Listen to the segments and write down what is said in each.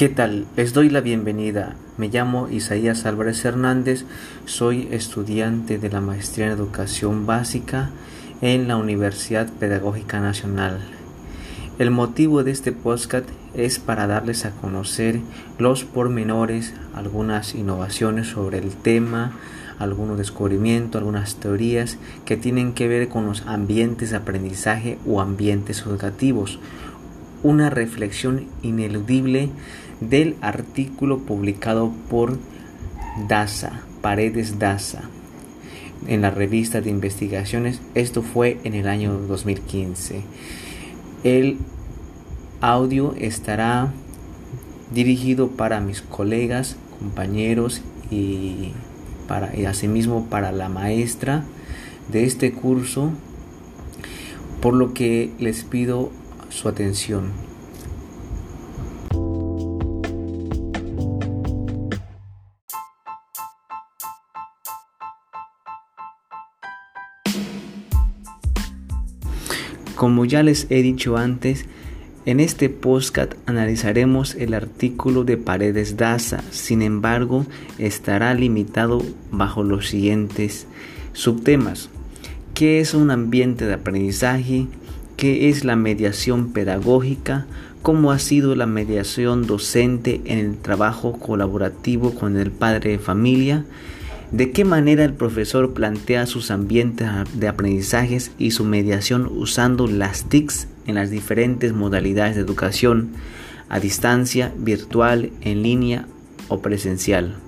¿Qué tal? Les doy la bienvenida. Me llamo Isaías Álvarez Hernández, soy estudiante de la Maestría en Educación Básica en la Universidad Pedagógica Nacional. El motivo de este podcast es para darles a conocer los pormenores, algunas innovaciones sobre el tema, algunos descubrimientos, algunas teorías que tienen que ver con los ambientes de aprendizaje o ambientes educativos. Una reflexión ineludible del artículo publicado por Daza, Paredes Daza, en la revista de investigaciones. Esto fue en el año 2015. El audio estará dirigido para mis colegas, compañeros y para, y asimismo para la maestra de este curso, por lo que les pido su atención. Como ya les he dicho antes, en este podcast analizaremos el artículo de Paredes Daza, sin embargo, estará limitado bajo los siguientes subtemas. ¿Qué es un ambiente de aprendizaje? ¿Qué es la mediación pedagógica? ¿Cómo ha sido la mediación docente en el trabajo colaborativo con el padre de familia? ¿De qué manera el profesor plantea sus ambientes de aprendizajes y su mediación usando las TICs en las diferentes modalidades de educación, a distancia, virtual, en línea o presencial?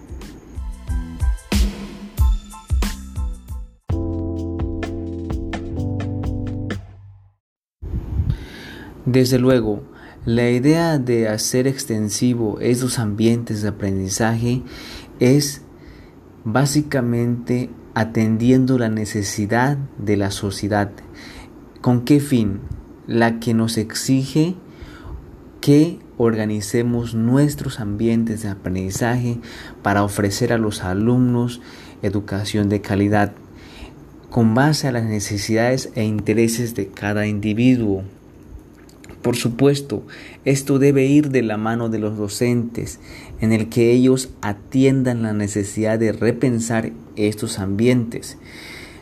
Desde luego, la idea de hacer extensivo esos ambientes de aprendizaje es básicamente atendiendo la necesidad de la sociedad. ¿Con qué fin? La que nos exige que organicemos nuestros ambientes de aprendizaje para ofrecer a los alumnos educación de calidad con base a las necesidades e intereses de cada individuo. Por supuesto, esto debe ir de la mano de los docentes, en el que ellos atiendan la necesidad de repensar estos ambientes,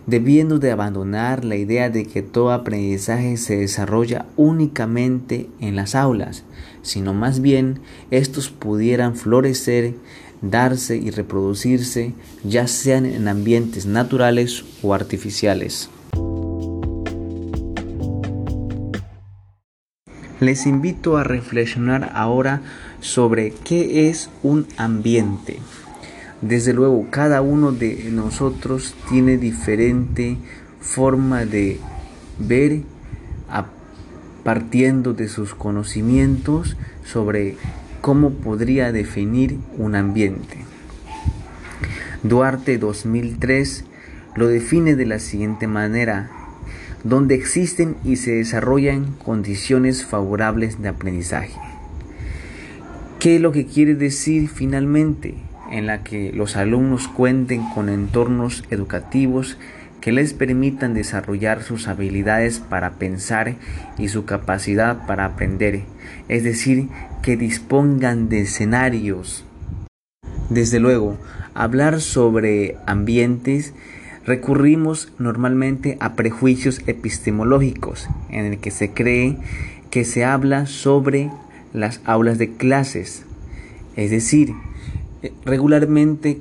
debiendo de abandonar la idea de que todo aprendizaje se desarrolla únicamente en las aulas, sino más bien estos pudieran florecer, darse y reproducirse, ya sean en ambientes naturales o artificiales. Les invito a reflexionar ahora sobre qué es un ambiente. Desde luego, cada uno de nosotros tiene diferente forma de ver partiendo de sus conocimientos sobre cómo podría definir un ambiente. Duarte 2003 lo define de la siguiente manera donde existen y se desarrollan condiciones favorables de aprendizaje. ¿Qué es lo que quiere decir finalmente? En la que los alumnos cuenten con entornos educativos que les permitan desarrollar sus habilidades para pensar y su capacidad para aprender, es decir, que dispongan de escenarios. Desde luego, hablar sobre ambientes recurrimos normalmente a prejuicios epistemológicos en el que se cree que se habla sobre las aulas de clases. Es decir, regularmente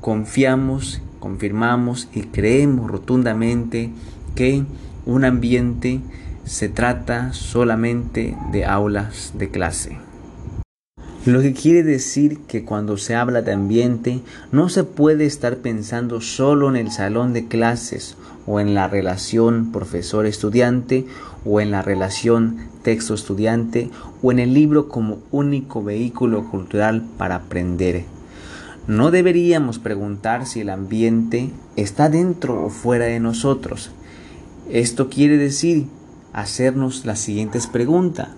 confiamos, confirmamos y creemos rotundamente que un ambiente se trata solamente de aulas de clase. Lo que quiere decir que cuando se habla de ambiente no se puede estar pensando solo en el salón de clases o en la relación profesor-estudiante o en la relación texto-estudiante o en el libro como único vehículo cultural para aprender. No deberíamos preguntar si el ambiente está dentro o fuera de nosotros. Esto quiere decir hacernos las siguientes preguntas.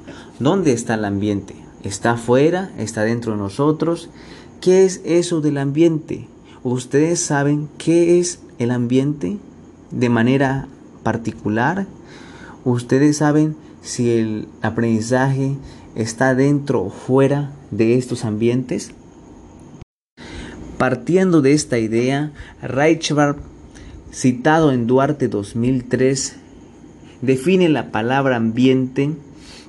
¿Dónde está el ambiente? Está afuera, está dentro de nosotros. ¿Qué es eso del ambiente? ¿Ustedes saben qué es el ambiente de manera particular? ¿Ustedes saben si el aprendizaje está dentro o fuera de estos ambientes? Partiendo de esta idea, Reichberg, citado en Duarte 2003, define la palabra ambiente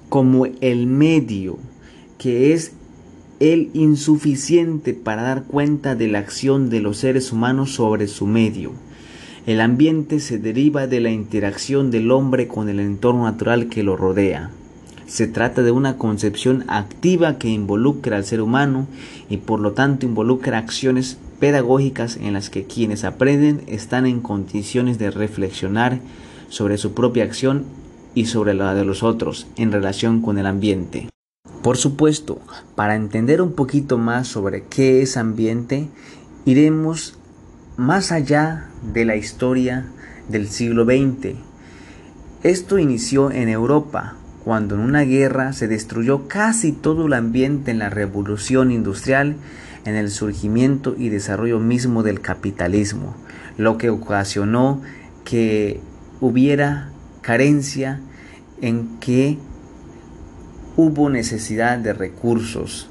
como el medio que es el insuficiente para dar cuenta de la acción de los seres humanos sobre su medio. El ambiente se deriva de la interacción del hombre con el entorno natural que lo rodea. Se trata de una concepción activa que involucra al ser humano y por lo tanto involucra acciones pedagógicas en las que quienes aprenden están en condiciones de reflexionar sobre su propia acción y sobre la de los otros en relación con el ambiente. Por supuesto, para entender un poquito más sobre qué es ambiente, iremos más allá de la historia del siglo XX. Esto inició en Europa, cuando en una guerra se destruyó casi todo el ambiente en la revolución industrial, en el surgimiento y desarrollo mismo del capitalismo, lo que ocasionó que hubiera carencia en que hubo necesidad de recursos.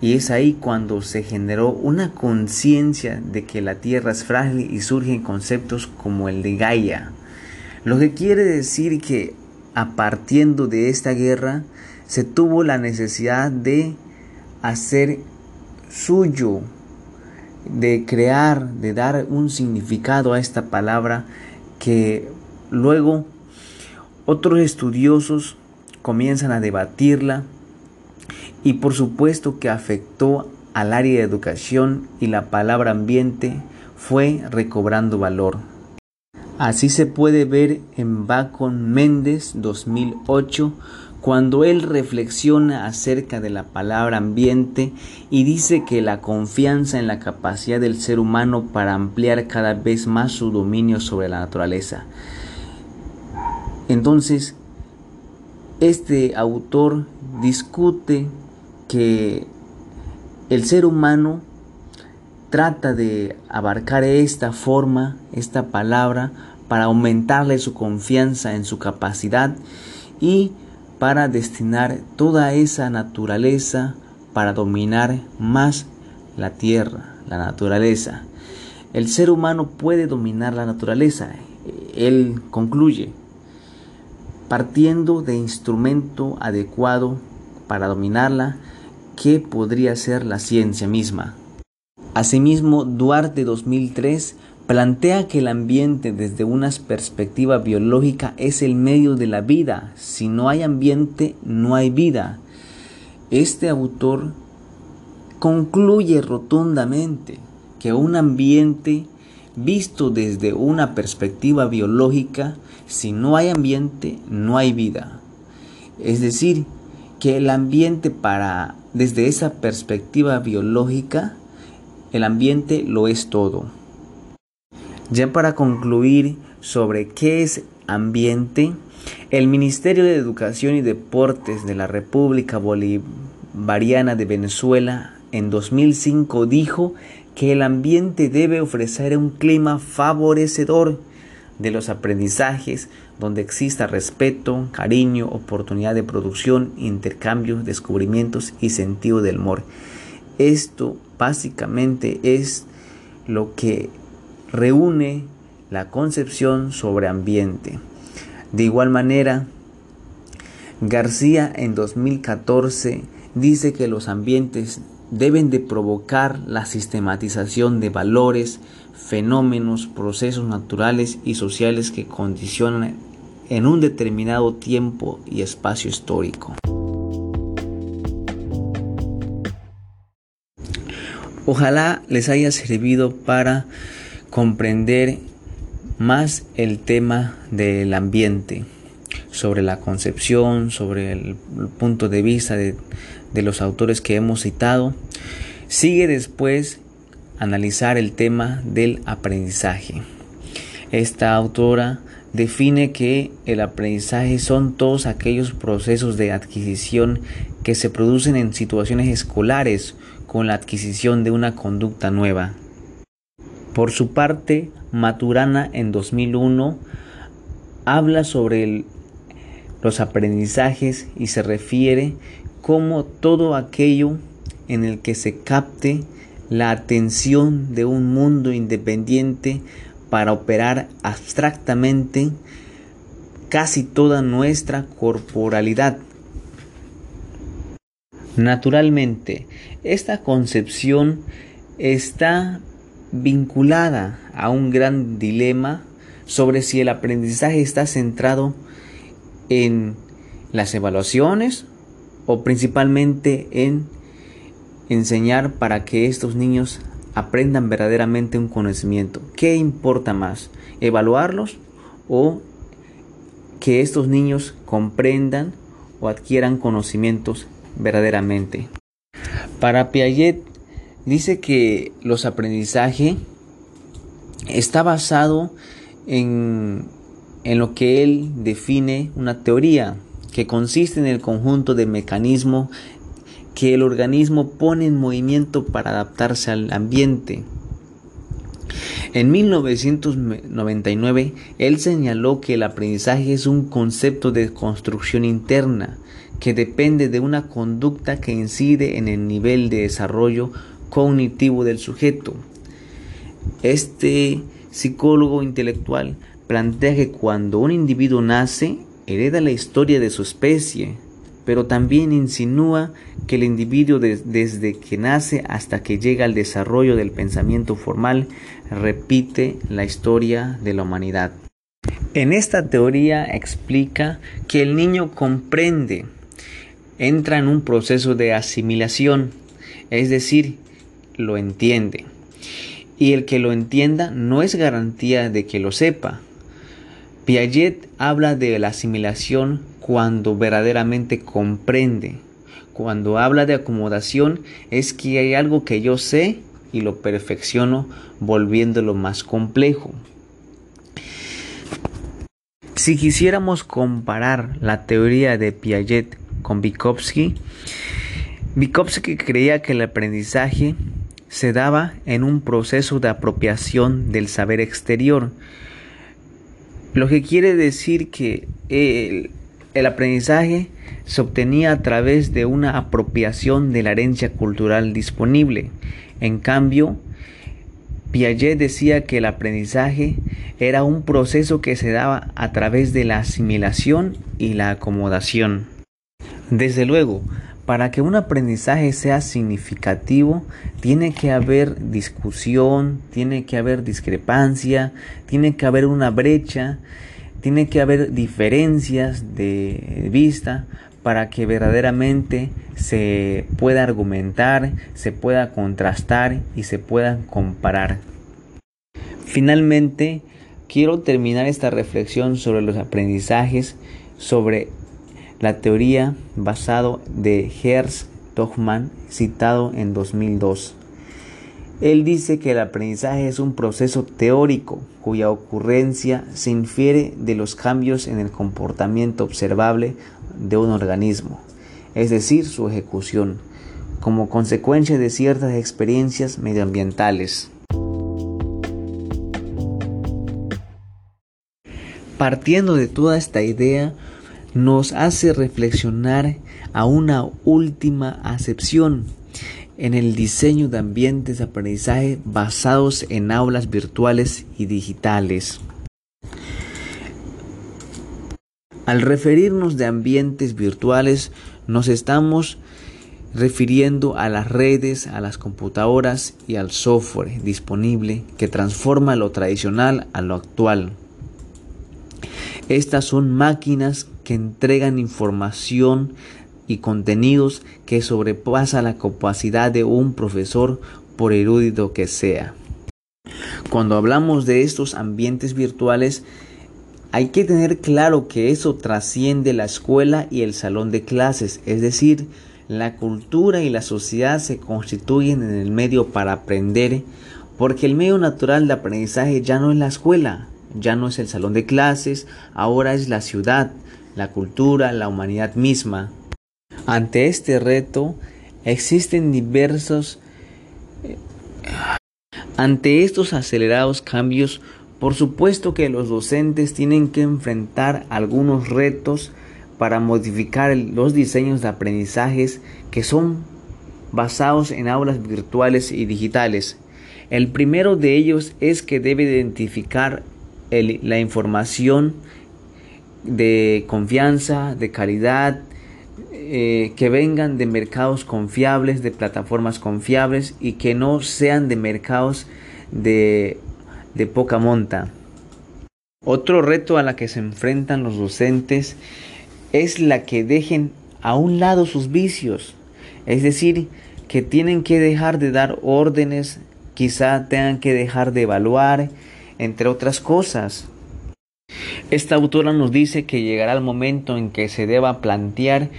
Y es ahí cuando se generó una conciencia de que la Tierra es frágil y surgen conceptos como el de Gaia. Lo que quiere decir que a partiendo de esta guerra se tuvo la necesidad de hacer suyo, de crear, de dar un significado a esta palabra que luego otros estudiosos comienzan a debatirla y por supuesto que afectó al área de educación y la palabra ambiente fue recobrando valor. Así se puede ver en Bacon Méndez 2008 cuando él reflexiona acerca de la palabra ambiente y dice que la confianza en la capacidad del ser humano para ampliar cada vez más su dominio sobre la naturaleza. Entonces, este autor discute que el ser humano trata de abarcar esta forma, esta palabra, para aumentarle su confianza en su capacidad y para destinar toda esa naturaleza para dominar más la tierra, la naturaleza. El ser humano puede dominar la naturaleza. Él concluye, partiendo de instrumento adecuado para dominarla, que podría ser la ciencia misma. Asimismo, Duarte 2003 plantea que el ambiente desde una perspectiva biológica es el medio de la vida. Si no hay ambiente, no hay vida. Este autor concluye rotundamente que un ambiente visto desde una perspectiva biológica si no hay ambiente, no hay vida. Es decir, que el ambiente para, desde esa perspectiva biológica, el ambiente lo es todo. Ya para concluir sobre qué es ambiente, el Ministerio de Educación y Deportes de la República Bolivariana de Venezuela en 2005 dijo que el ambiente debe ofrecer un clima favorecedor de los aprendizajes donde exista respeto, cariño, oportunidad de producción, intercambio, descubrimientos y sentido del humor. Esto básicamente es lo que reúne la concepción sobre ambiente. De igual manera, García en 2014 dice que los ambientes deben de provocar la sistematización de valores, fenómenos, procesos naturales y sociales que condicionan en un determinado tiempo y espacio histórico. Ojalá les haya servido para comprender más el tema del ambiente, sobre la concepción, sobre el, punto de vista de, de los autores que hemos citado. Sigue después analizar el tema del aprendizaje. Esta autora define que el aprendizaje son todos aquellos procesos de adquisición que se producen en situaciones escolares con la adquisición de una conducta nueva. Por su parte, Maturana en 2001 habla sobre los aprendizajes y se refiere como todo aquello en el que se capte la atención de un mundo independiente para operar abstractamente casi toda nuestra corporalidad. Naturalmente, esta concepción está vinculada a un gran dilema sobre si el aprendizaje está centrado en las evaluaciones o principalmente en enseñar para que estos niños aprendan verdaderamente un conocimiento. ¿Qué importa más? ¿Evaluarlos o que estos niños comprendan o adquieran conocimientos verdaderamente? Para Piaget dice que los aprendizajes está basado en, en lo que él define una teoría que consiste en el conjunto de mecanismos que el organismo pone en movimiento para adaptarse al ambiente. En 1999, él señaló que el aprendizaje es un concepto de construcción interna que depende de una conducta que incide en el nivel de desarrollo cognitivo del sujeto. Este psicólogo intelectual plantea que cuando un individuo nace, hereda la historia de su especie, pero también insinúa que el individuo desde que nace hasta que llega al desarrollo del pensamiento formal repite la historia de la humanidad. En esta teoría explica que el niño comprende, entra en un proceso de asimilación, es decir, lo entiende. Y el que lo entienda no es garantía de que lo sepa. Piaget habla de la asimilación cuando verdaderamente comprende. Cuando habla de acomodación es que hay algo que yo sé y lo perfecciono volviéndolo más complejo. Si quisiéramos comparar la teoría de Piaget con Vygotsky, Vygotsky creía que el aprendizaje se daba en un proceso de apropiación del saber exterior, lo que quiere decir que el, aprendizaje se obtenía a través de una apropiación de la herencia cultural disponible. En cambio, Piaget decía que el aprendizaje era un proceso que se daba a través de la asimilación y la acomodación. Desde luego, para que un aprendizaje sea significativo, tiene que haber discusión, tiene que haber discrepancia, tiene que haber una brecha tiene que haber diferencias de vista para que verdaderamente se pueda argumentar, se pueda contrastar y se pueda comparar. Finalmente, quiero terminar esta reflexión sobre los aprendizajes, sobre la teoría basado de Herz Dogman citado en 2002. Él dice que el aprendizaje es un proceso teórico cuya ocurrencia se infiere de los cambios en el comportamiento observable de un organismo, es decir, su ejecución, como consecuencia de ciertas experiencias medioambientales. Partiendo de toda esta idea, nos hace reflexionar a una última acepción en el diseño de ambientes de aprendizaje basados en aulas virtuales y digitales. Al referirnos de ambientes virtuales, nos estamos refiriendo a las redes, a las computadoras y al software disponible que transforma lo tradicional a lo actual. Estas son máquinas que entregan información y contenidos que sobrepasa la capacidad de un profesor por erudito que sea. Cuando hablamos de estos ambientes virtuales, hay que tener claro que eso trasciende la escuela y el salón de clases, es decir, la cultura y la sociedad se constituyen en el medio para aprender, porque el medio natural de aprendizaje ya no es la escuela, ya no es el salón de clases, ahora es la ciudad, la cultura, la humanidad misma. Ante este reto existen diversos... Eh, ante estos acelerados cambios, por supuesto que los docentes tienen que enfrentar algunos retos para modificar los diseños de aprendizajes que son basados en aulas virtuales y digitales. El primero de ellos es que debe identificar la información de confianza, de calidad, eh, que vengan de mercados confiables, de plataformas confiables y que no sean de mercados de, de poca monta. Otro reto a la que se enfrentan los docentes es la que dejen a un lado sus vicios, es decir, que tienen que dejar de dar órdenes, quizá tengan que dejar de evaluar, entre otras cosas. Esta autora nos dice que llegará el momento en que se deba plantear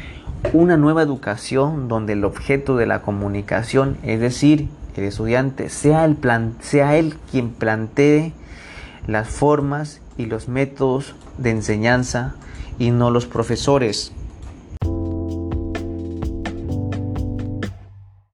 una nueva educación donde el objeto de la comunicación, es decir, el estudiante, sea, el él quien plantee las formas y los métodos de enseñanza y no los profesores.